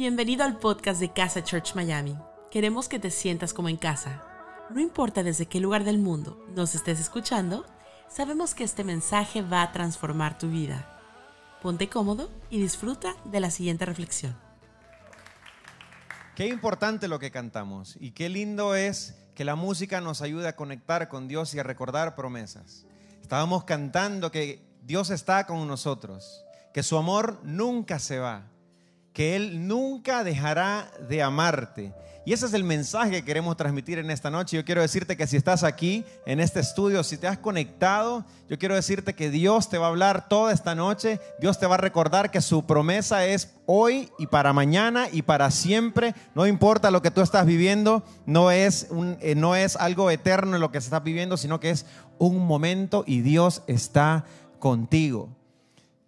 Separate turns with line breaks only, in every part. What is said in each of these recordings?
Bienvenido al podcast de Casa Church Miami. Queremos que te sientas como en casa. No importa desde qué lugar del mundo nos estés escuchando, sabemos que este mensaje va a transformar tu vida. Ponte cómodo y disfruta de la siguiente reflexión.
Qué importante lo que cantamos y qué lindo es que la música nos ayude a conectar con Dios y a recordar promesas. Estábamos cantando que Dios está con nosotros, que su amor nunca se va, que Él nunca dejará de amarte. Y ese es el mensaje que queremos transmitir en esta noche. Yo quiero decirte que si estás aquí en este estudio, si te has conectado, yo quiero decirte que Dios te va a hablar toda esta noche. Dios te va a recordar que su promesa es hoy y para mañana y para siempre. No importa lo que tú estás viviendo, no es, eh, no es algo eterno lo que se está viviendo, sino que es un momento y Dios está contigo.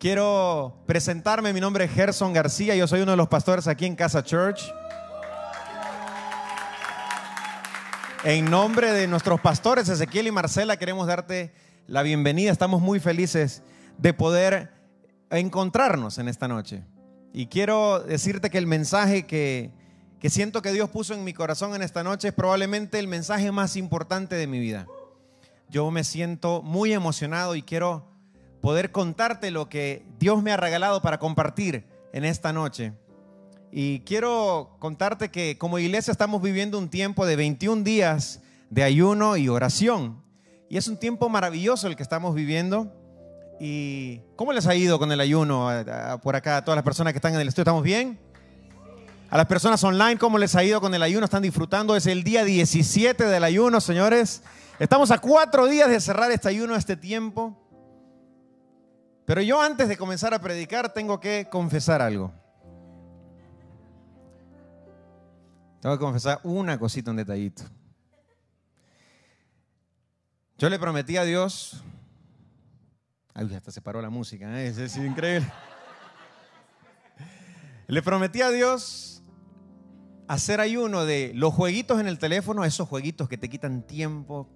Quiero presentarme, mi nombre es Gerson García, yo soy uno de los pastores aquí en Casa Church. En nombre de nuestros pastores Ezequiel y Marcela queremos darte la bienvenida. Estamos muy felices de poder encontrarnos en esta noche. Y quiero decirte que el mensaje que, que siento que Dios puso en mi corazón en esta noche es probablemente el mensaje más importante de mi vida. Yo me siento muy emocionado y quiero poder contarte lo que Dios me ha regalado para compartir en esta noche. Y quiero contarte que como iglesia estamos viviendo un tiempo de 21 días de ayuno y oración. Y es un tiempo maravilloso el que estamos viviendo. ¿Y cómo les ha ido con el ayuno por acá a todas las personas que están en el estudio? ¿Estamos bien? A las personas online, ¿cómo les ha ido con el ayuno? ¿Están disfrutando? Es el día 17 del ayuno, señores. Estamos a cuatro días de cerrar este ayuno, este tiempo. Pero yo antes de comenzar a predicar tengo que confesar algo. Tengo que confesar una cosita, un detallito. Yo le prometí a Dios. Ay, hasta se paró la música, ¿eh? es increíble. Le prometí a Dios hacer ayuno de los jueguitos en el teléfono, esos jueguitos que te quitan tiempo.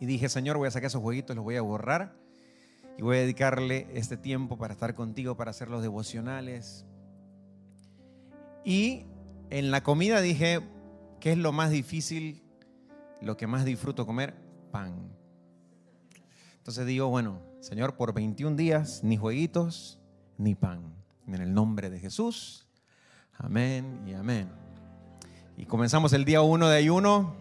Y dije, Señor, voy a sacar esos jueguitos, los voy a borrar. Y voy a dedicarle este tiempo para estar contigo, para hacer los devocionales. Y en la comida dije, ¿qué es lo más difícil, lo que más disfruto comer? Pan. Entonces digo, bueno, Señor, por 21 días, ni jueguitos, ni pan. En el nombre de Jesús. Amén y amén. Y comenzamos el día 1 de ayuno.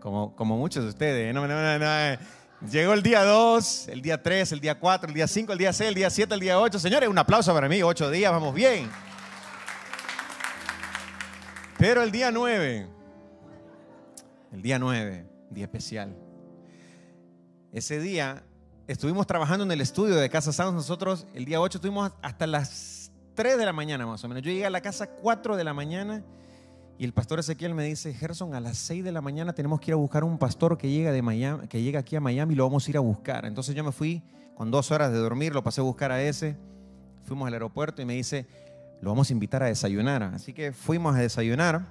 Como, como muchos de ustedes. No, no, no, Llegó el día 2, el día 3, el día 4, el día 5, el día 6, el día 7, el día 8. Señores, un aplauso para mí. 8 días, vamos bien. Pero el día 9, el día 9, día especial. Ese día estuvimos trabajando en el estudio de Casa Sounds. Nosotros el día 8 estuvimos hasta las 3 de la mañana más o menos. Yo llegué a la casa 4 de la mañana y el pastor Ezequiel me dice, Gerson, a las 6 de la mañana tenemos que ir a buscar un pastor que llega, de Miami, que llega aquí a Miami y lo vamos a ir a buscar. Entonces yo me fui con dos horas de dormir, lo pasé a buscar a ese. Fuimos al aeropuerto y me dice, lo vamos a invitar a desayunar. Así que fuimos a desayunar.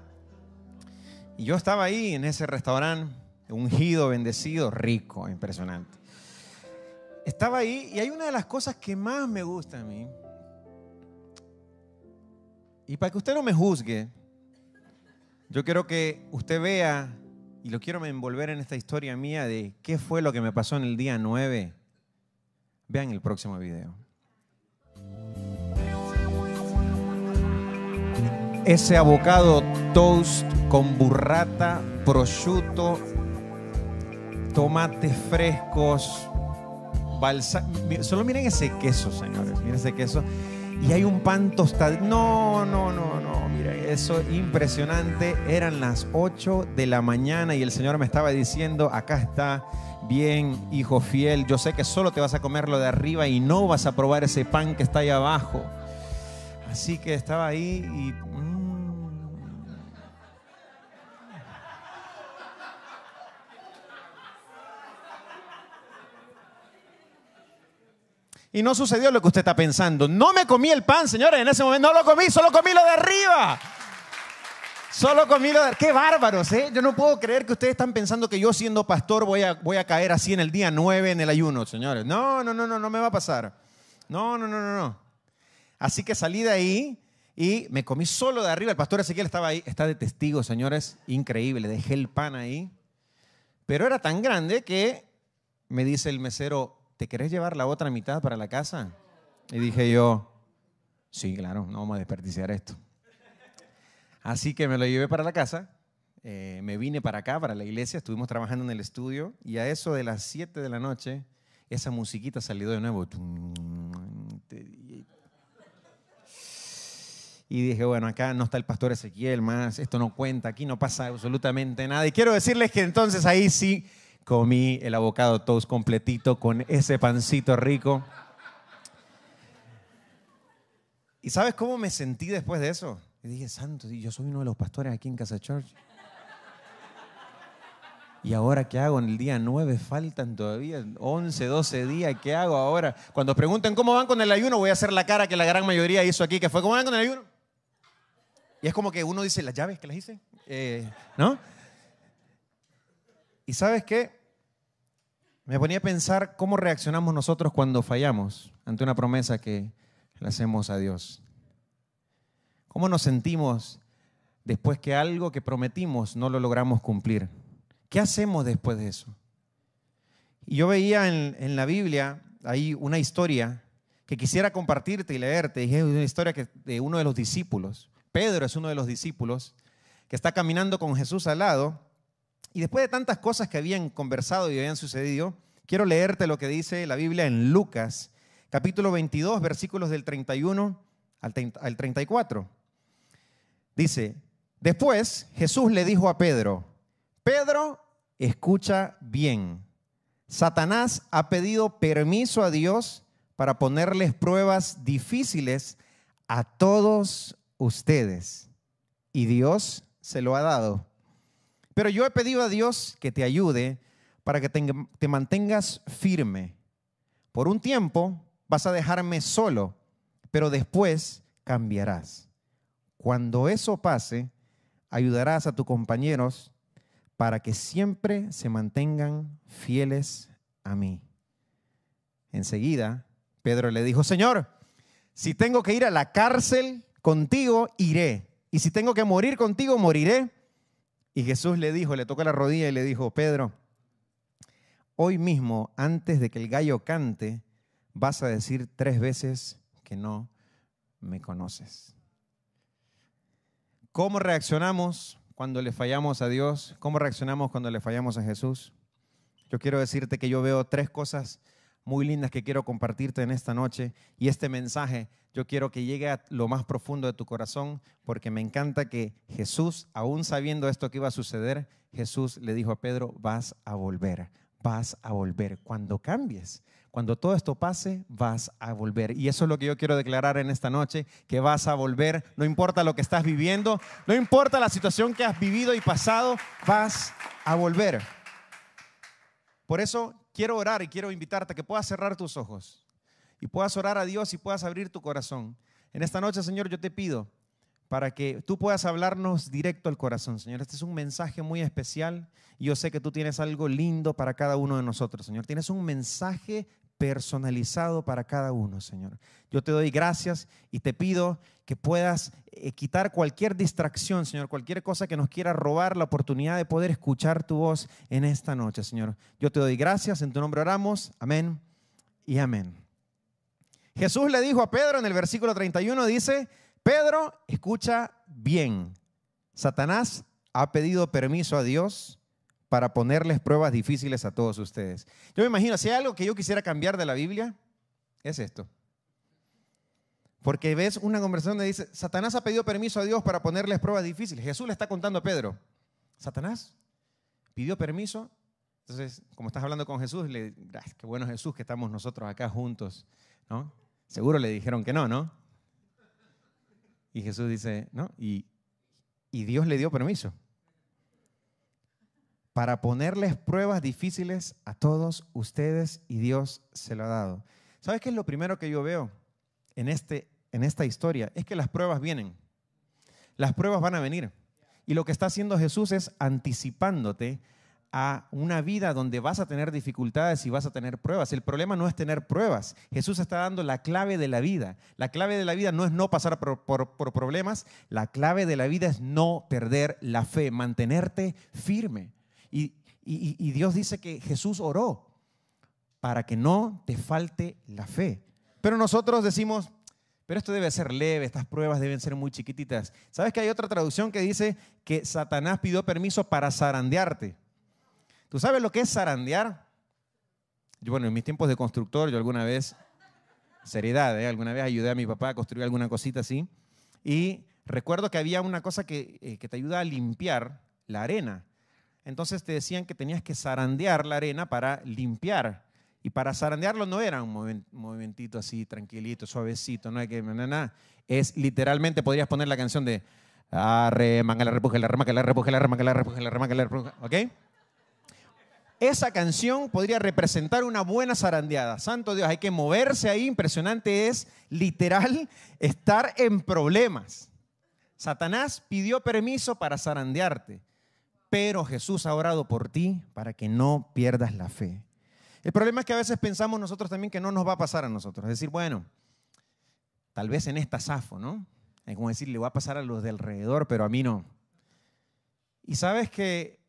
Y yo estaba ahí en ese restaurante, ungido, bendecido, rico, impresionante. Estaba ahí y hay una de las cosas que más me gusta a mí. Y para que usted no me juzgue, yo quiero que usted vea, y lo quiero envolver en esta historia mía de qué fue lo que me pasó en el día 9. Vean el próximo video. ese abocado toast con burrata, prosciutto, tomates frescos, balsa... Solo miren ese queso, señores. Miren ese queso. Y hay un pan tostado. No, no, no, no. Miren, eso impresionante. Eran las 8 de la mañana y el Señor me estaba diciendo, acá está bien, hijo fiel. Yo sé que solo te vas a comer lo de arriba y no vas a probar ese pan que está ahí abajo. Así que estaba ahí y Y no sucedió lo que usted está pensando. No me comí el pan, señores, en ese momento no lo comí, solo comí lo de arriba. Solo comí lo de... ¡Qué bárbaros, eh! Yo no puedo creer que ustedes están pensando que yo siendo pastor voy a, voy a caer así en el día 9 en el ayuno, señores. No, no, no, no, no me va a pasar. No, no, no, no, no. Así que salí de ahí y me comí solo de arriba. El pastor Ezequiel estaba ahí, está de testigo, señores, increíble. Dejé el pan ahí. Pero era tan grande que me dice el mesero, ¿te querés llevar la otra mitad para la casa? Y dije yo, sí, claro, no vamos a desperdiciar esto. Así que me lo llevé para la casa, eh, me vine para acá, para la iglesia, estuvimos trabajando en el estudio y a eso de las 7 de la noche, esa musiquita salió de nuevo. Y dije, bueno, acá no está el pastor Ezequiel más, esto no cuenta, aquí no pasa absolutamente nada. Y quiero decirles que entonces ahí sí comí el avocado toast completito con ese pancito rico. ¿Y sabes cómo me sentí después de eso? Y dije, santo, yo soy uno de los pastores aquí en Casa Church. ¿Y ahora qué hago? En el día 9 faltan todavía 11, 12 días. ¿Qué hago ahora? Cuando pregunten cómo van con el ayuno, voy a hacer la cara que la gran mayoría hizo aquí, que fue ¿cómo van con el ayuno? Y es como que uno dice, ¿las llaves que las hice? Eh, ¿No? ¿Y sabes qué? Me ponía a pensar cómo reaccionamos nosotros cuando fallamos ante una promesa que le hacemos a Dios. ¿Cómo nos sentimos después que algo que prometimos no lo logramos cumplir? ¿Qué hacemos después de eso? Y yo veía en, la Biblia ahí una historia que quisiera compartirte y leerte. es una historia de uno de los discípulos. Pedro es uno de los discípulos que está caminando con Jesús al lado y después de tantas cosas que habían conversado y habían sucedido, quiero leerte lo que dice la Biblia en Lucas, capítulo 22, versículos del 31 al 34. Dice, después Jesús le dijo a Pedro, Pedro, escucha bien, Satanás ha pedido permiso a Dios para ponerles pruebas difíciles a todos ustedes y Dios se lo ha dado. Pero yo he pedido a Dios que te ayude para que te, mantengas firme. Por un tiempo vas a dejarme solo, pero después cambiarás. Cuando eso pase, ayudarás a tus compañeros para que siempre se mantengan fieles a mí. Enseguida, Pedro le dijo, Señor, si tengo que ir a la cárcel, contigo iré. Y si tengo que morir contigo, moriré. Y Jesús le dijo, le tocó la rodilla y le dijo, Pedro, hoy mismo, antes de que el gallo cante, vas a decir tres veces que no me conoces. ¿Cómo reaccionamos cuando le fallamos a Dios? ¿Cómo reaccionamos cuando le fallamos a Jesús? Yo quiero decirte que yo veo tres cosas muy lindas que quiero compartirte en esta noche y este mensaje yo quiero que llegue a lo más profundo de tu corazón porque me encanta que Jesús, aún sabiendo esto que iba a suceder, Jesús le dijo a Pedro, vas a volver, vas a volver. Cuando cambies, cuando todo esto pase, vas a volver. Y eso es lo que yo quiero declarar en esta noche, que vas a volver. No importa lo que estás viviendo, no importa la situación que has vivido y pasado, vas a volver. Por eso quiero orar y quiero invitarte a que puedas cerrar tus ojos y puedas orar a Dios y puedas abrir tu corazón. En esta noche, Señor, yo te pido para que tú puedas hablarnos directo al corazón, Señor. Este es un mensaje muy especial y yo sé que tú tienes algo lindo para cada uno de nosotros, Señor. Tienes un mensaje personalizado para cada uno, Señor. Yo te doy gracias y te pido que puedas eh, quitar cualquier distracción, Señor, cualquier cosa que nos quiera robar la oportunidad de poder escuchar tu voz en esta noche, Señor. Yo te doy gracias, en tu nombre oramos, amén y amén. Jesús le dijo a Pedro en el versículo 31, dice, Pedro, escucha bien, Satanás ha pedido permiso a Dios para ponerles pruebas difíciles a todos ustedes. Yo me imagino, si hay algo que yo quisiera cambiar de la Biblia, es esto. Porque ves una conversación donde dice, Satanás ha pedido permiso a Dios para ponerles pruebas difíciles. Jesús le está contando a Pedro, Satanás pidió permiso. Entonces, como estás hablando con Jesús, le, qué bueno Jesús que estamos nosotros acá juntos, ¿no? Seguro le dijeron que no, ¿no? Y Jesús dice, ¿no? Y, y Dios le dio permiso para ponerles pruebas difíciles a todos ustedes y Dios se lo ha dado. ¿Sabes qué es lo primero que yo veo en, este, en esta historia? Es que las pruebas vienen. Las pruebas van a venir. Y lo que está haciendo Jesús es anticipándote a una vida donde vas a tener dificultades y vas a tener pruebas. El problema no es tener pruebas. Jesús está dando la clave de la vida. La clave de la vida no es no pasar por, problemas. La clave de la vida es no perder la fe, mantenerte firme. Y, Dios dice que Jesús oró para que no te falte la fe. Pero nosotros decimos, pero esto debe ser leve, estas pruebas deben ser muy chiquititas. ¿Sabes que hay otra traducción que dice que Satanás pidió permiso para zarandearte? ¿Tú sabes lo que es zarandear? Yo, bueno, en mis tiempos de constructor, yo alguna vez, seriedad, ¿eh? alguna vez ayudé a mi papá a construir alguna cosita así. Y recuerdo que había una cosa que, eh, que te ayuda a limpiar la arena. Entonces te decían que tenías que zarandear la arena para limpiar. Y para zarandearlo no era un movimentito así, tranquilito, suavecito, no hay que nada. Es literalmente, podrías poner la canción de arre, manga la repuje, la remanga, la repuje, la remanga, la repuje, la remanga, la repuje, ¿ok? Esa canción podría representar una buena zarandeada. Santo Dios, hay que moverse ahí. Impresionante es literal estar en problemas. Satanás pidió permiso para zarandearte, pero Jesús ha orado por ti para que no pierdas la fe. El problema es que a veces pensamos nosotros también que no nos va a pasar a nosotros. Es decir, bueno, tal vez en esta zafo, ¿no? Es como decir, le va a pasar a los de alrededor, pero a mí no. Y sabes que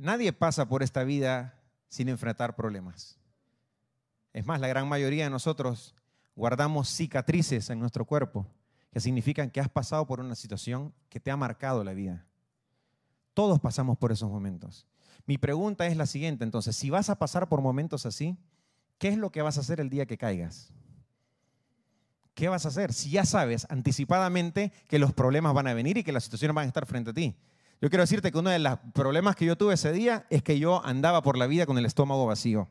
Nadie pasa por esta vida sin enfrentar problemas. Es más, la gran mayoría de nosotros guardamos cicatrices en nuestro cuerpo que significan que has pasado por una situación que te ha marcado la vida. Todos pasamos por esos momentos. Mi pregunta es la siguiente, entonces, si vas a pasar por momentos así, ¿qué es lo que vas a hacer el día que caigas? ¿Qué vas a hacer? Si ya sabes anticipadamente que los problemas van a venir y que las situaciones van a estar frente a ti. Yo quiero decirte que uno de los problemas que yo tuve ese día es que yo andaba por la vida con el estómago vacío.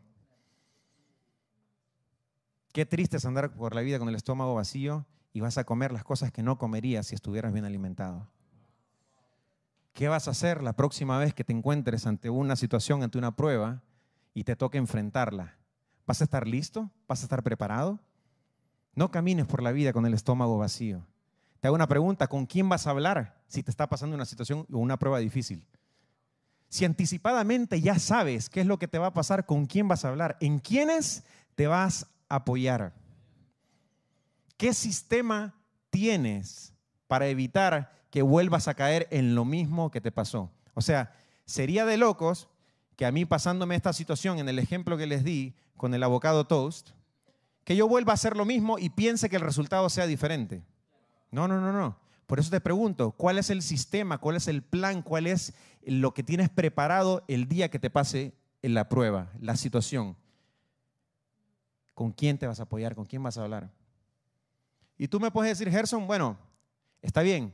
Qué triste es andar por la vida con el estómago vacío y vas a comer las cosas que no comerías si estuvieras bien alimentado. ¿Qué vas a hacer la próxima vez que te encuentres ante una situación, ante una prueba y te toque enfrentarla? ¿Vas a estar listo? ¿Vas a estar preparado? No camines por la vida con el estómago vacío. Te hago una pregunta, ¿con quién vas a hablar si te está pasando una situación o una prueba difícil? Si anticipadamente ya sabes qué es lo que te va a pasar, ¿con quién vas a hablar? ¿En quiénes te vas a apoyar? ¿Qué sistema tienes para evitar que vuelvas a caer en lo mismo que te pasó? O sea, sería de locos que a mí pasándome esta situación en el ejemplo que les di con el abocado toast, que yo vuelva a hacer lo mismo y piense que el resultado sea diferente. No, no, no, no. Por eso te pregunto, ¿cuál es el sistema, cuál es el plan, cuál es lo que tienes preparado el día que te pase la prueba, la situación? ¿Con quién te vas a apoyar? ¿Con quién vas a hablar? Y tú me puedes decir, Gerson, bueno, está bien,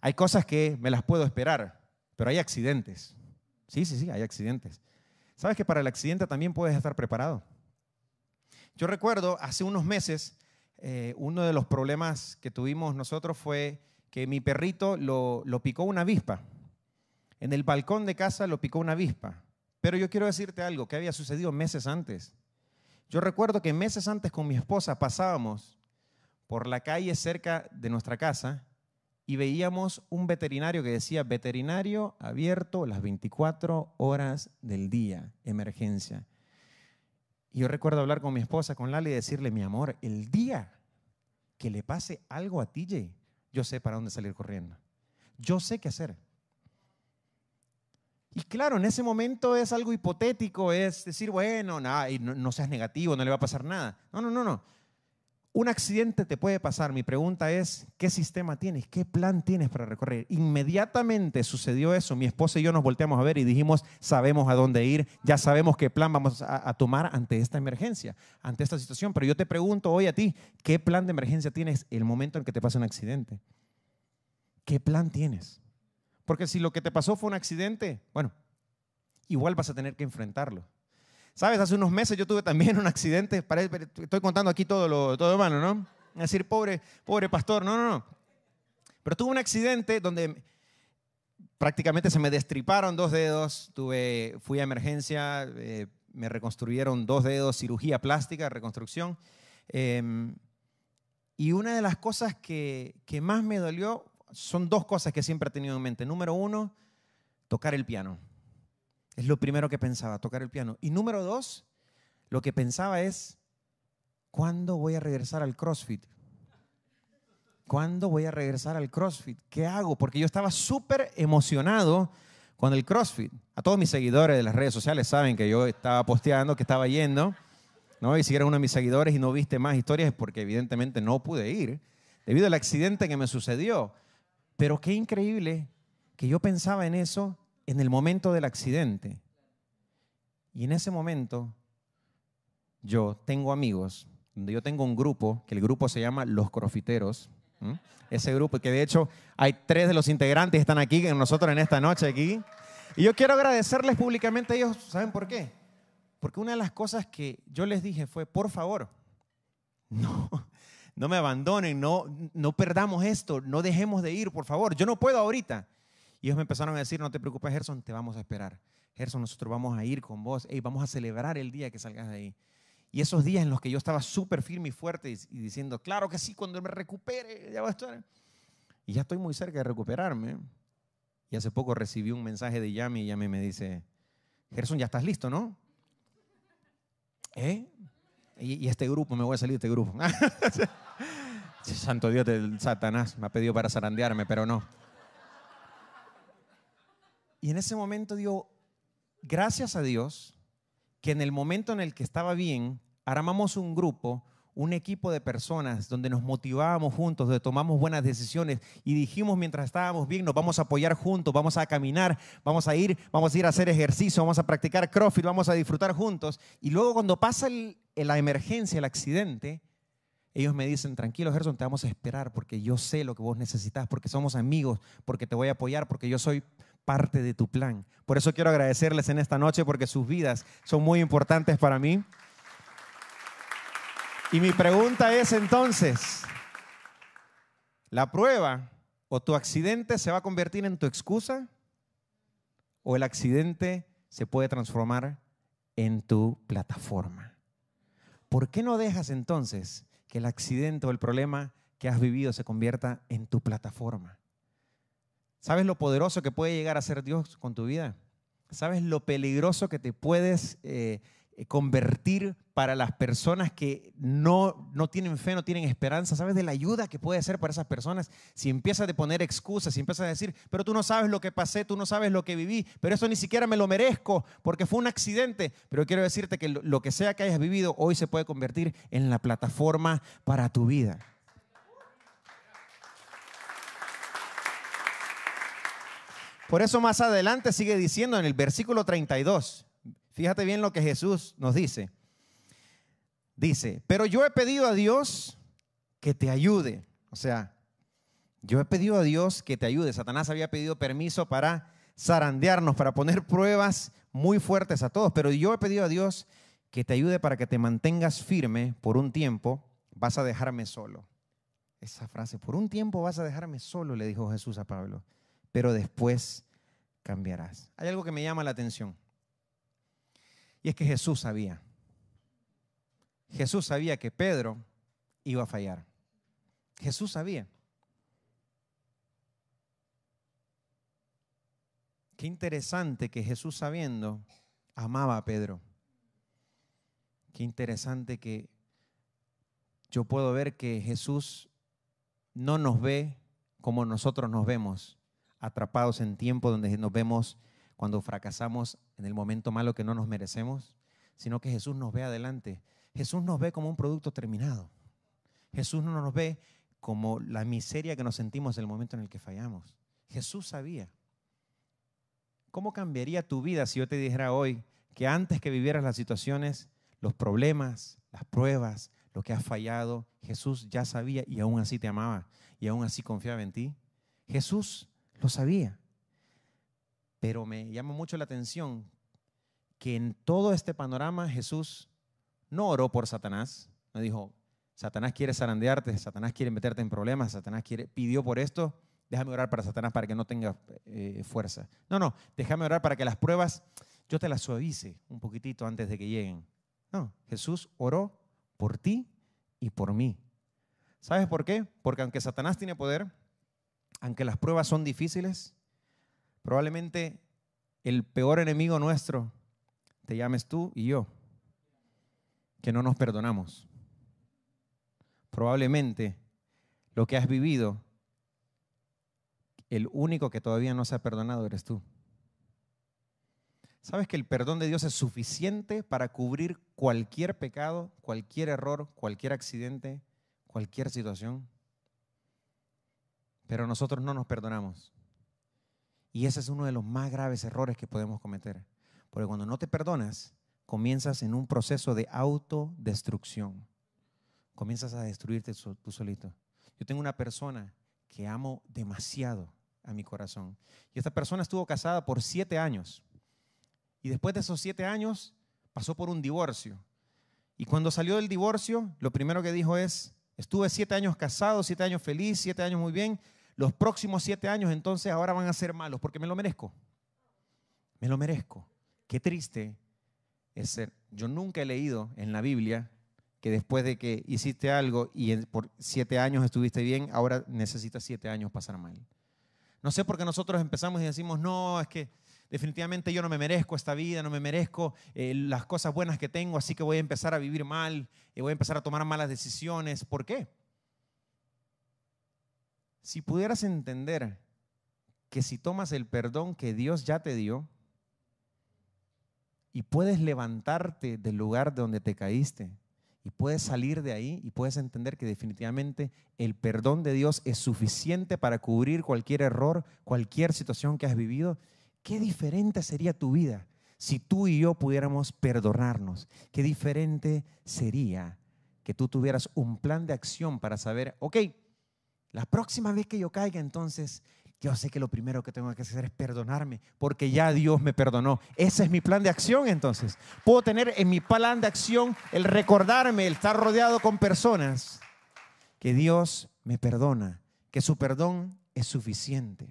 hay cosas que me las puedo esperar, pero hay accidentes. Sí, sí, sí, hay accidentes. ¿Sabes que para el accidente también puedes estar preparado? Yo recuerdo hace unos meses eh, uno de los problemas que tuvimos nosotros fue que mi perrito lo, lo picó una avispa. En el balcón de casa lo picó una avispa. Pero yo quiero decirte algo que había sucedido meses antes. Yo recuerdo que meses antes con mi esposa pasábamos por la calle cerca de nuestra casa y veíamos un veterinario que decía veterinario abierto las 24 horas del día, emergencia. Y yo recuerdo hablar con mi esposa, con Lali, y decirle, mi amor, el día que le pase algo a TJ, yo sé para dónde salir corriendo. Yo sé qué hacer. Y claro, en ese momento es algo hipotético, es decir, bueno, nada, y no, no seas negativo, no le va a pasar nada. No, no, no, no. Un accidente te puede pasar. Mi pregunta es, ¿qué sistema tienes? ¿Qué plan tienes para recorrer? Inmediatamente sucedió eso. Mi esposa y yo nos volteamos a ver y dijimos, sabemos a dónde ir, ya sabemos qué plan vamos a, tomar ante esta emergencia, ante esta situación. Pero yo te pregunto hoy a ti, ¿qué plan de emergencia tienes el momento en que te pasa un accidente? ¿Qué plan tienes? Porque si lo que te pasó fue un accidente, bueno, igual vas a tener que enfrentarlo. Sabes, hace unos meses yo tuve también un accidente, estoy contando aquí todo lo todo humano, ¿no? Es decir, pobre, pobre pastor, no, no, no. Pero tuve un accidente donde prácticamente se me destriparon dos dedos, tuve, fui a emergencia, eh, me reconstruyeron dos dedos, cirugía plástica, reconstrucción. Em, y una de las cosas que, que más me dolió son dos cosas que siempre he tenido en mente. Número uno, tocar el piano. Es lo primero que pensaba, tocar el piano. Y número dos, lo que pensaba es, ¿cuándo voy a regresar al CrossFit? ¿Cuándo voy a regresar al CrossFit? ¿Qué hago? Porque yo estaba súper emocionado con el CrossFit. A todos mis seguidores de las redes sociales saben que yo estaba posteando, que estaba yendo. ¿no? Y si eres uno de mis seguidores y no viste más historias es porque evidentemente no pude ir debido al accidente que me sucedió. Pero qué increíble que yo pensaba en eso en el momento del accidente. Y en ese momento yo tengo amigos, donde yo tengo un grupo, que el grupo se llama Los Crofiteros. Ese grupo, que de hecho hay tres de los integrantes que están aquí con nosotros en esta noche aquí. Y yo quiero agradecerles públicamente a ellos, ¿saben por qué? Porque una de las cosas que yo les dije fue, por favor, no, no me abandonen, no, no perdamos esto, no dejemos de ir, por favor. Yo no puedo ahorita. Y ellos me empezaron a decir, no te preocupes, Gerson, te vamos a esperar. Gerson, nosotros vamos a ir con vos, hey, vamos a celebrar el día que salgas de ahí. Y esos días en los que yo estaba súper firme y fuerte y, diciendo, claro que sí, cuando me recupere, ya voy a estar. Y ya estoy muy cerca de recuperarme. Y hace poco recibí un mensaje de Yami y Yami me dice, Gerson, ya estás listo, ¿no? ¿Eh? Y, y este grupo, me voy a salir de este grupo. Santo Dios del Satanás me ha pedido para zarandearme, pero no. Y en ese momento digo, gracias a Dios que en el momento en el que estaba bien, armamos un grupo, un equipo de personas donde nos motivábamos juntos, donde tomamos buenas decisiones y dijimos mientras estábamos bien, nos vamos a apoyar juntos, vamos a caminar, vamos a ir, vamos a ir a hacer ejercicio, vamos a practicar CrossFit, vamos a disfrutar juntos. Y luego cuando pasa la emergencia, el accidente, ellos me dicen, tranquilo Gerson, te vamos a esperar porque yo sé lo que vos necesitas, porque somos amigos, porque te voy a apoyar, porque yo soy parte de tu plan. Por eso quiero agradecerles en esta noche porque sus vidas son muy importantes para mí. Y mi pregunta es entonces, ¿la prueba o tu accidente se va a convertir en tu excusa o el accidente se puede transformar en tu plataforma? ¿Por qué no dejas entonces que el accidente o el problema que has vivido se convierta en tu plataforma? ¿Sabes lo poderoso que puede llegar a ser Dios con tu vida? ¿Sabes lo peligroso que te puedes eh, convertir para las personas que no, no tienen fe, no tienen esperanza? ¿Sabes de la ayuda que puede ser para esas personas? Si empiezas a poner excusas, si empiezas a decir, pero tú no sabes lo que pasé, tú no sabes lo que viví, pero eso ni siquiera me lo merezco porque fue un accidente. Pero quiero decirte que lo que sea que hayas vivido hoy se puede convertir en la plataforma para tu vida. Por eso más adelante sigue diciendo en el versículo 32, fíjate bien lo que Jesús nos dice. Dice, pero yo he pedido a Dios que te ayude. O sea, yo he pedido a Dios que te ayude. Satanás había pedido permiso para zarandearnos, para poner pruebas muy fuertes a todos, pero yo he pedido a Dios que te ayude para que te mantengas firme por un tiempo. Vas a dejarme solo. Esa frase, por un tiempo vas a dejarme solo, le dijo Jesús a Pablo pero después cambiarás. Hay algo que me llama la atención. Y es que Jesús sabía. Jesús sabía que Pedro iba a fallar. Jesús sabía. Qué interesante que Jesús sabiendo amaba a Pedro. Qué interesante que yo puedo ver que Jesús no nos ve como nosotros nos vemos atrapados en tiempo donde nos vemos cuando fracasamos en el momento malo que no nos merecemos, sino que Jesús nos ve adelante. Jesús nos ve como un producto terminado. Jesús no nos ve como la miseria que nos sentimos en el momento en el que fallamos. Jesús sabía. ¿Cómo cambiaría tu vida si yo te dijera hoy que antes que vivieras las situaciones, los problemas, las pruebas, lo que has fallado, Jesús ya sabía y aún así te amaba y aún así confiaba en ti? Jesús lo sabía. Pero me llama mucho la atención que en todo este panorama Jesús no oró por Satanás, no dijo, Satanás quiere zarandearte, Satanás quiere meterte en problemas, Satanás quiere, pidió por esto, déjame orar para Satanás para que no tenga eh, fuerza. No, no, déjame orar para que las pruebas yo te las suavice un poquitito antes de que lleguen. No, Jesús oró por ti y por mí. ¿Sabes por qué? Porque aunque Satanás tiene poder, aunque las pruebas son difíciles, probablemente el peor enemigo nuestro te llames tú y yo, que no nos perdonamos. Probablemente lo que has vivido, el único que todavía no se ha perdonado eres tú. ¿Sabes que el perdón de Dios es suficiente para cubrir cualquier pecado, cualquier error, cualquier accidente, cualquier situación? Pero nosotros no nos perdonamos. Y ese es uno de los más graves errores que podemos cometer. Porque cuando no te perdonas, comienzas en un proceso de autodestrucción. Comienzas a destruirte tú solito. Yo tengo una persona que amo demasiado a mi corazón. Y esta persona estuvo casada por siete años. Y después de esos siete años pasó por un divorcio. Y cuando salió del divorcio, lo primero que dijo es, estuve siete años casado, siete años feliz, siete años muy bien. Los próximos siete años entonces ahora van a ser malos porque me lo merezco. Me lo merezco. Qué triste es ser. Yo nunca he leído en la Biblia que después de que hiciste algo y por siete años estuviste bien, ahora necesitas siete años pasar mal. No sé por qué nosotros empezamos y decimos, no, es que definitivamente yo no me merezco esta vida, no me merezco eh, las cosas buenas que tengo, así que voy a empezar a vivir mal y voy a empezar a tomar malas decisiones. ¿Por qué? Si pudieras entender que si tomas el perdón que Dios ya te dio y puedes levantarte del lugar de donde te caíste y puedes salir de ahí y puedes entender que definitivamente el perdón de Dios es suficiente para cubrir cualquier error, cualquier situación que has vivido, Qué diferente sería tu vida si tú y yo pudiéramos perdonarnos. Qué diferente sería que tú tuvieras un plan de acción para saber, ok, la próxima vez que yo caiga, entonces yo sé que lo primero que tengo que hacer es perdonarme, porque ya Dios me perdonó. Ese es mi plan de acción entonces. Puedo tener en mi plan de acción el recordarme, el estar rodeado con personas que Dios me perdona, que su perdón es suficiente.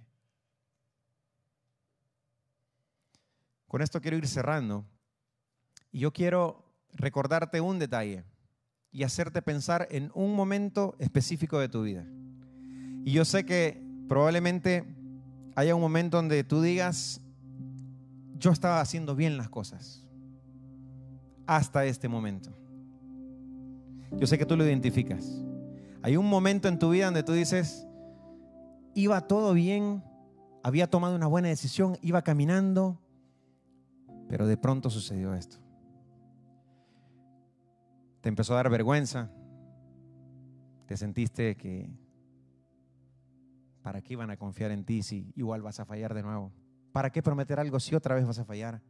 Con esto quiero ir cerrando. Y yo quiero recordarte un detalle y hacerte pensar en un momento específico de tu vida. Y yo sé que probablemente haya un momento donde tú digas, yo estaba haciendo bien las cosas hasta este momento. Yo sé que tú lo identificas. Hay un momento en tu vida donde tú dices, iba todo bien, había tomado una buena decisión, iba caminando, pero de pronto sucedió esto. Te empezó a dar vergüenza. Te sentiste que ¿para qué iban a confiar en ti si igual vas a fallar de nuevo? ¿Para qué prometer algo si otra vez vas a fallar?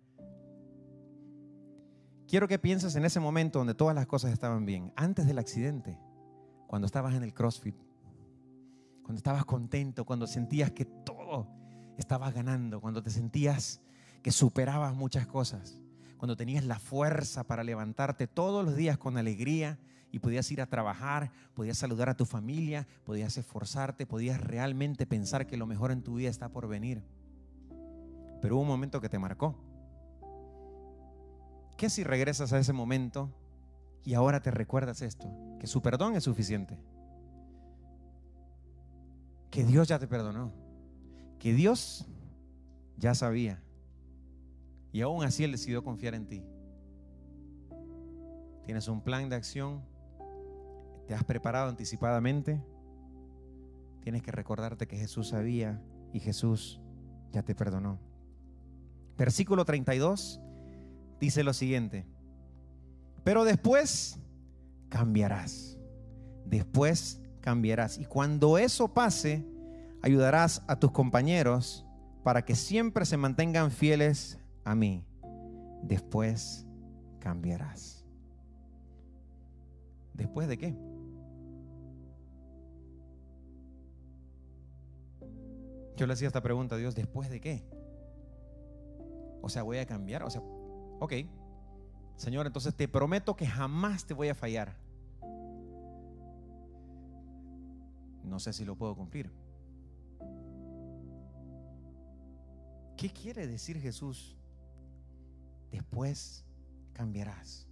Quiero que pienses en ese momento donde todas las cosas estaban bien, antes del accidente, cuando estabas en el CrossFit, cuando estabas contento, cuando sentías que todo estabas ganando, cuando te sentías que superabas muchas cosas, cuando tenías la fuerza para levantarte todos los días con alegría y podías ir a trabajar, podías saludar a tu familia, podías esforzarte, podías realmente pensar que lo mejor en tu vida está por venir. Pero hubo un momento que te marcó. ¿Qué si regresas a ese momento y ahora te recuerdas esto? Que su perdón es suficiente. Que Dios ya te perdonó. Que Dios ya sabía y aún así Él decidió confiar en ti. Tienes un plan de acción. Te has preparado anticipadamente. Tienes que recordarte que Jesús sabía y Jesús ya te perdonó. Versículo 32 dice lo siguiente. Pero después cambiarás. Después cambiarás. Y cuando eso pase, ayudarás a tus compañeros para que siempre se mantengan fieles a mí, después cambiarás. ¿Después de qué? Yo le hacía esta pregunta a Dios, ¿después de qué? O sea, voy a cambiar. O sea, ok, Señor, entonces te prometo que jamás te voy a fallar. No sé si lo puedo cumplir. ¿Qué quiere decir Jesús después cambiarás.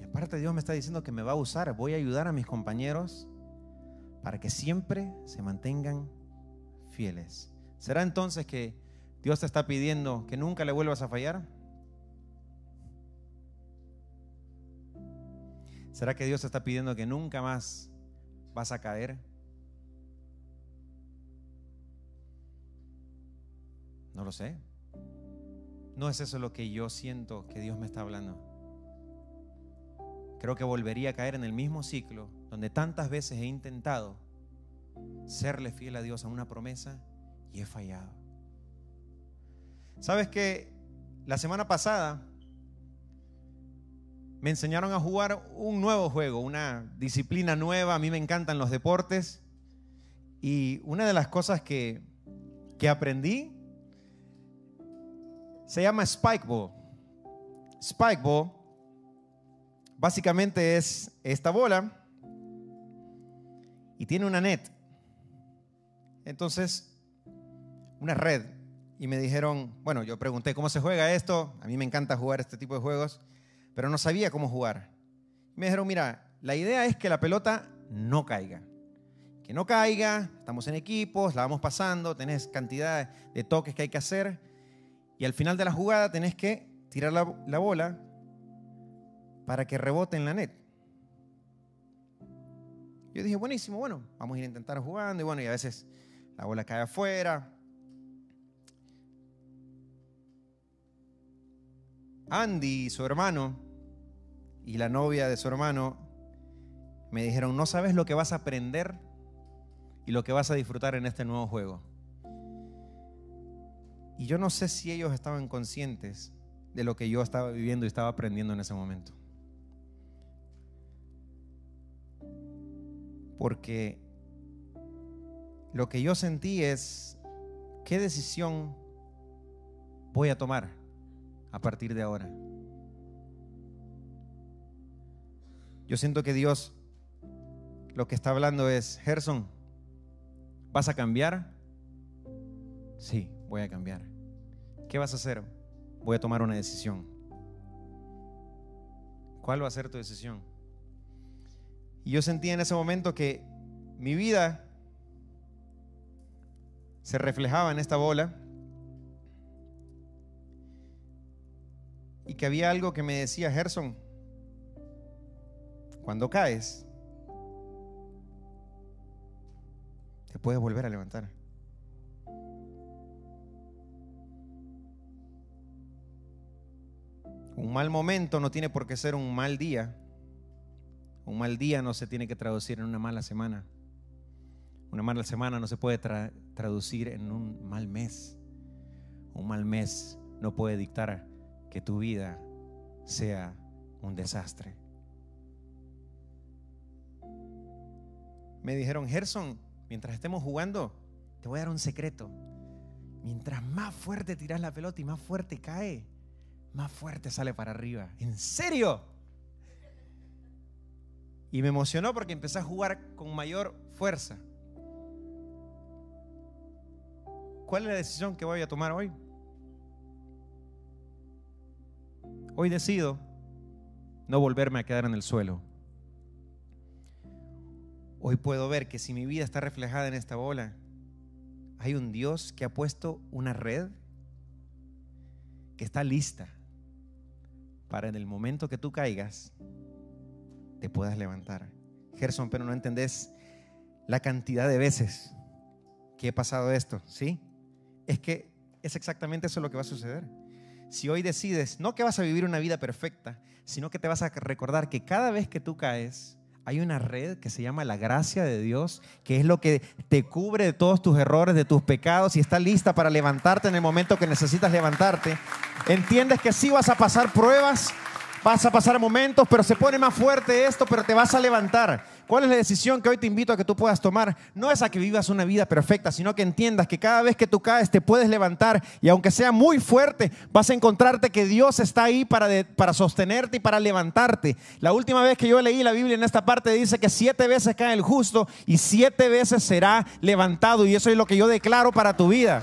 Y aparte Dios me está diciendo que me va a usar, voy a ayudar a mis compañeros para que siempre se mantengan fieles. Será entonces que Dios te está pidiendo que nunca le vuelvas a fallar. ¿Será que Dios te está pidiendo que nunca más vas a caer? No lo sé. No es eso lo que yo siento que Dios me está hablando. Creo que volvería a caer en el mismo ciclo donde tantas veces he intentado serle fiel a Dios a una promesa y he fallado. ¿Sabes que la semana pasada me enseñaron a jugar un nuevo juego, una disciplina nueva? A mí me encantan los deportes y una de las cosas que, que aprendí se llama Spikeball. Spikeball básicamente es esta bola y tiene una net. Entonces, una red. Y me dijeron, bueno, yo pregunté cómo se juega esto. A mí me encanta jugar este tipo de juegos, pero no sabía cómo jugar. Me dijeron, mira, la idea es que la pelota no caiga. Que no caiga, estamos en equipos, la vamos pasando, tenés cantidad de toques que hay que hacer y al final de la jugada tenés que tirar la, bola para que rebote en la net. Yo dije, buenísimo, bueno, vamos a ir a intentar jugando. Y bueno, y a veces la bola cae afuera. Andy y su hermano y la novia de su hermano me dijeron, no sabes lo que vas a aprender y lo que vas a disfrutar en este nuevo juego. Y yo no sé si ellos estaban conscientes de lo que yo estaba viviendo y estaba aprendiendo en ese momento. Porque lo que yo sentí es, ¿qué decisión voy a tomar a partir de ahora? Yo siento que Dios lo que está hablando es, Gerson, ¿vas a cambiar? Sí voy a cambiar. ¿Qué vas a hacer? Voy a tomar una decisión. ¿Cuál va a ser tu decisión? Y yo sentí en ese momento que mi vida se reflejaba en esta bola y que había algo que me decía Gerson, cuando caes, te puedes volver a levantar. Un mal momento no tiene por qué ser un mal día. Un mal día no se tiene que traducir en una mala semana. Una mala semana no se puede traducir en un mal mes. Un mal mes no puede dictar que tu vida sea un desastre. Me dijeron, Gerson, mientras estemos jugando, te voy a dar un secreto. Mientras más fuerte tiras la pelota y más fuerte cae, más fuerte sale para arriba. ¿En serio? Y me emocionó porque empecé a jugar con mayor fuerza. ¿Cuál es la decisión que voy a tomar hoy? Hoy decido no volverme a quedar en el suelo. Hoy puedo ver que si mi vida está reflejada en esta bola, hay un Dios que ha puesto una red que está lista para en el momento que tú caigas, te puedas levantar. Gerson, pero no entendés la cantidad de veces que he pasado esto, ¿sí? Es que es exactamente eso lo que va a suceder. Si hoy decides, no que vas a vivir una vida perfecta, sino que te vas a recordar que cada vez que tú caes, hay una red que se llama la gracia de Dios, que es lo que te cubre de todos tus errores, de tus pecados y está lista para levantarte en el momento que necesitas levantarte. Entiendes que sí vas a pasar pruebas, vas a pasar momentos, pero se pone más fuerte esto, pero te vas a levantar. ¿Cuál es la decisión que hoy te invito a que tú puedas tomar? No es a que vivas una vida perfecta, sino que entiendas que cada vez que tú caes te puedes levantar y aunque sea muy fuerte, vas a encontrarte que Dios está ahí para, para sostenerte y para levantarte. La última vez que yo leí la Biblia en esta parte dice que siete veces cae el justo y siete veces será levantado y eso es lo que yo declaro para tu vida.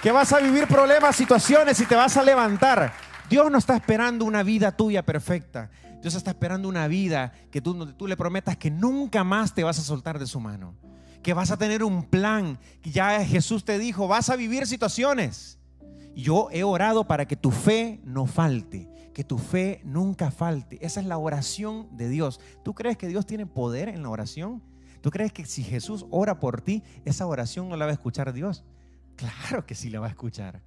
Que vas a vivir problemas, situaciones y te vas a levantar. Dios no está esperando una vida tuya perfecta. Dios está esperando una vida que tú, le prometas que nunca más te vas a soltar de su mano. que vas a tener un plan, ya Jesús te dijo, vas a vivir situaciones. Yo he orado para que tu fe no falte, que tu fe nunca falte. Esa es la oración de Dios. ¿Tú crees que Dios tiene poder en la oración? ¿Tú crees que si Jesús ora por ti, esa oración no la va a escuchar Dios? Claro que sí la va a escuchar.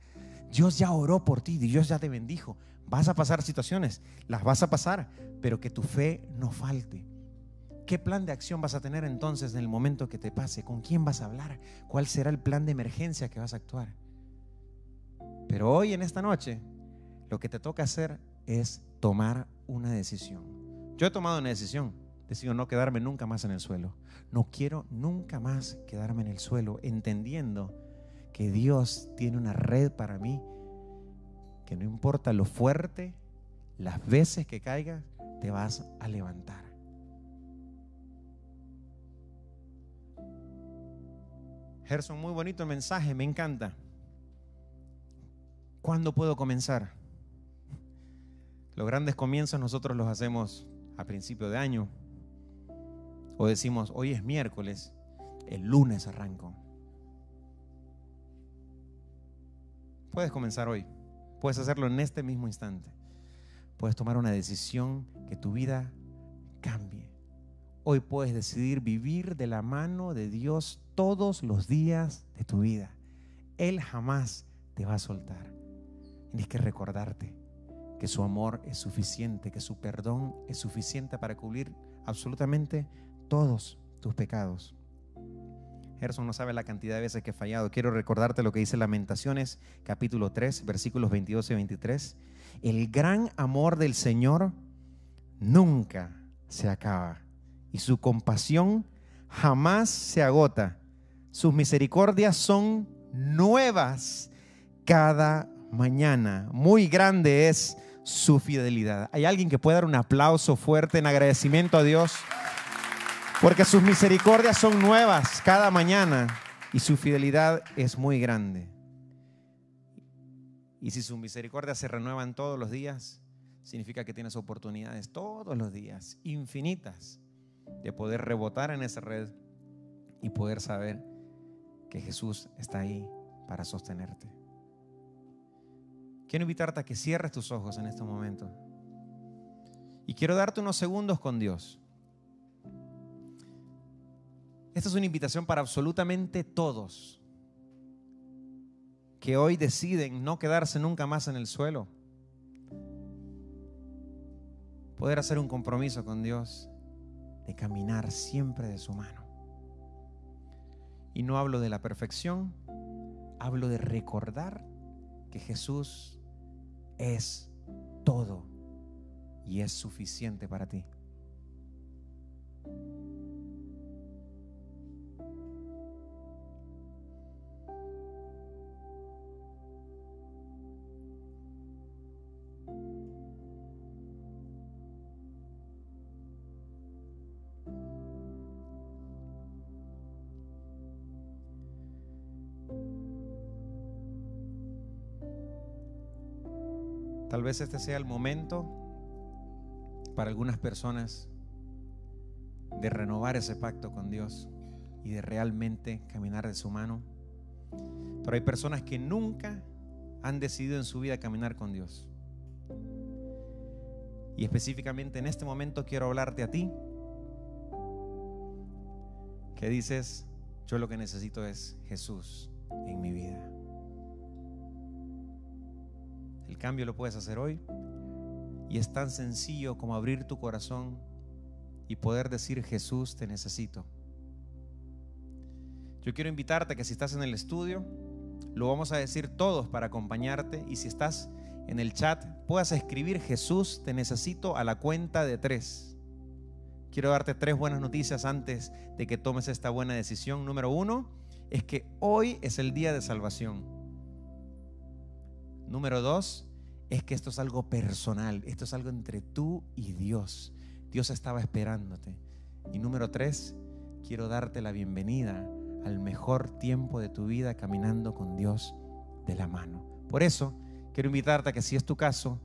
Dios ya oró por ti, Dios ya te bendijo. Vas a pasar situaciones, las vas a pasar, pero que tu fe no falte. ¿Qué plan de acción vas a tener entonces en el momento que te pase? ¿Con quién vas a hablar? ¿Cuál será el plan de emergencia que vas a actuar? Pero hoy en esta noche, lo que te toca hacer es tomar una decisión. Yo he tomado una decisión. Decido no quedarme nunca más en el suelo. No quiero nunca más quedarme en el suelo, entendiendo que Dios tiene una red para mí, que no importa lo fuerte, las veces que caigas, te vas a levantar. Gerson, muy bonito el mensaje, me encanta. ¿Cuándo puedo comenzar? Los grandes comienzos nosotros los hacemos a principio de año. O decimos, hoy es miércoles, el lunes arranco. Puedes comenzar hoy. Puedes hacerlo en este mismo instante. Puedes tomar una decisión que tu vida cambie. Hoy puedes decidir vivir de la mano de Dios todos los días de tu vida. Él jamás te va a soltar. Tienes que recordarte que su amor es suficiente, que su perdón es suficiente para cubrir absolutamente todos tus pecados. Gerson no sabe la cantidad de veces que he fallado. Quiero recordarte lo que dice Lamentaciones capítulo 3, versículos 22 y 23. El gran amor del Señor nunca se acaba y su compasión jamás se agota. Sus misericordias son nuevas cada mañana. Muy grande es su fidelidad. ¿Hay alguien que pueda dar un aplauso fuerte en agradecimiento a Dios? Porque sus misericordias son nuevas cada mañana y su fidelidad es muy grande. Y si sus misericordias se renuevan todos los días, significa que tienes oportunidades todos los días, infinitas, de poder rebotar en esa red y poder saber que Jesús está ahí para sostenerte. Quiero invitarte a que cierres tus ojos en este momento. Y quiero darte unos segundos con Dios. Esta es una invitación para absolutamente todos que hoy deciden no quedarse nunca más en el suelo. Poder hacer un compromiso con Dios de caminar siempre de su mano. Y no hablo de la perfección, hablo de recordar que Jesús es todo y es suficiente para ti. Vez este sea el momento para algunas personas de renovar ese pacto con Dios y de realmente caminar de su mano. Pero hay personas que nunca han decidido en su vida caminar con Dios. Y específicamente en este momento quiero hablarte a ti, que dices, yo lo que necesito es Jesús en mi vida. Cambio lo puedes hacer hoy. Y es tan sencillo como abrir tu corazón y poder decir, Jesús, te necesito. Yo quiero invitarte a que si estás en el estudio, lo vamos a decir todos para acompañarte. Y si estás en el chat, puedas escribir, Jesús, te necesito a la cuenta de tres. Quiero darte tres buenas noticias antes de que tomes esta buena decisión. Número uno, es que hoy es el día de salvación. Número dos, es que esto es algo personal, esto es algo entre tú y Dios. Dios estaba esperándote. Y número tres, quiero darte la bienvenida al mejor tiempo de tu vida caminando con Dios de la mano. Por eso, quiero invitarte a que si es tu caso,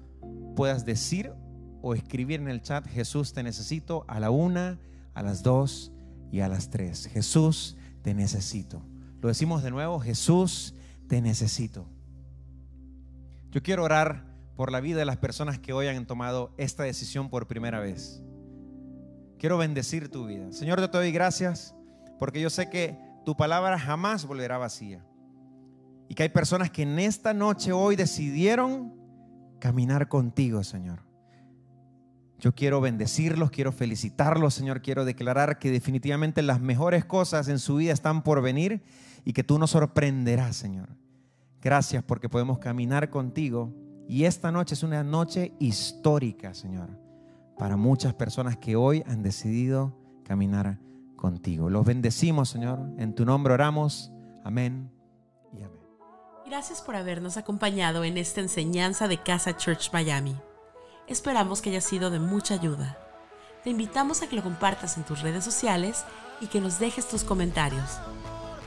puedas decir o escribir en el chat, Jesús te necesito a la una, a las dos y a las tres. Jesús te necesito. Lo decimos de nuevo, Jesús, te necesito. Yo quiero orar por la vida de las personas que hoy han tomado esta decisión por primera vez. Quiero bendecir tu vida. Señor, yo te doy gracias porque yo sé que tu palabra jamás volverá vacía. Y que hay personas que en esta noche hoy decidieron caminar contigo, Señor. Yo quiero bendecirlos, quiero felicitarlos, Señor. Quiero declarar que definitivamente las mejores cosas en su vida están por venir y que tú nos sorprenderás, Señor. Gracias porque podemos caminar contigo. Y esta noche es una noche histórica, Señor, para muchas personas que hoy han decidido caminar contigo. Los bendecimos, Señor. En tu nombre oramos. Amén y amén.
Gracias por habernos acompañado en esta enseñanza de Casa Church Miami. Esperamos que haya sido de mucha ayuda. Te invitamos a que lo compartas en tus redes sociales y que nos dejes tus comentarios.